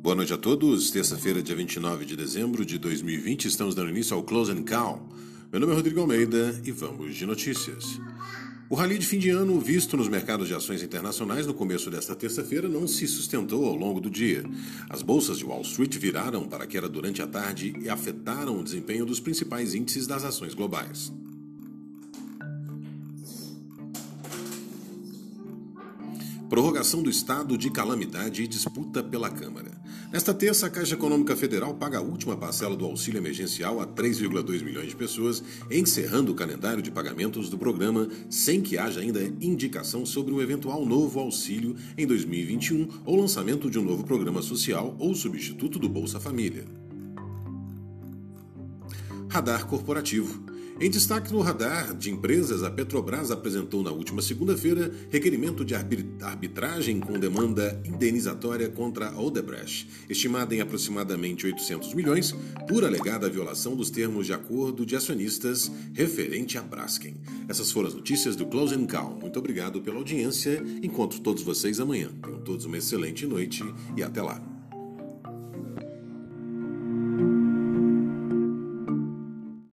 Boa noite a todos. Terça-feira, dia 29 de dezembro de 2020, estamos dando início ao Close and Call. Meu nome é Rodrigo Almeida e vamos de notícias. O rally de fim de ano visto nos mercados de ações internacionais no começo desta terça-feira não se sustentou ao longo do dia. As bolsas de Wall Street viraram para a queda durante a tarde e afetaram o desempenho dos principais índices das ações globais. Prorrogação do estado de calamidade e disputa pela Câmara. Nesta terça, a Caixa Econômica Federal paga a última parcela do auxílio emergencial a 3,2 milhões de pessoas, encerrando o calendário de pagamentos do programa sem que haja ainda indicação sobre um eventual novo auxílio em 2021 ou lançamento de um novo programa social ou substituto do Bolsa Família. Radar Corporativo. Em destaque no radar de empresas, a Petrobras apresentou na última segunda-feira requerimento de arbitragem com demanda indenizatória contra a Odebrecht, estimada em aproximadamente 800 milhões, por alegada violação dos termos de acordo de acionistas referente a Braskem. Essas foram as notícias do Close and Call. Muito obrigado pela audiência. Encontro todos vocês amanhã. Tenham todos uma excelente noite e até lá.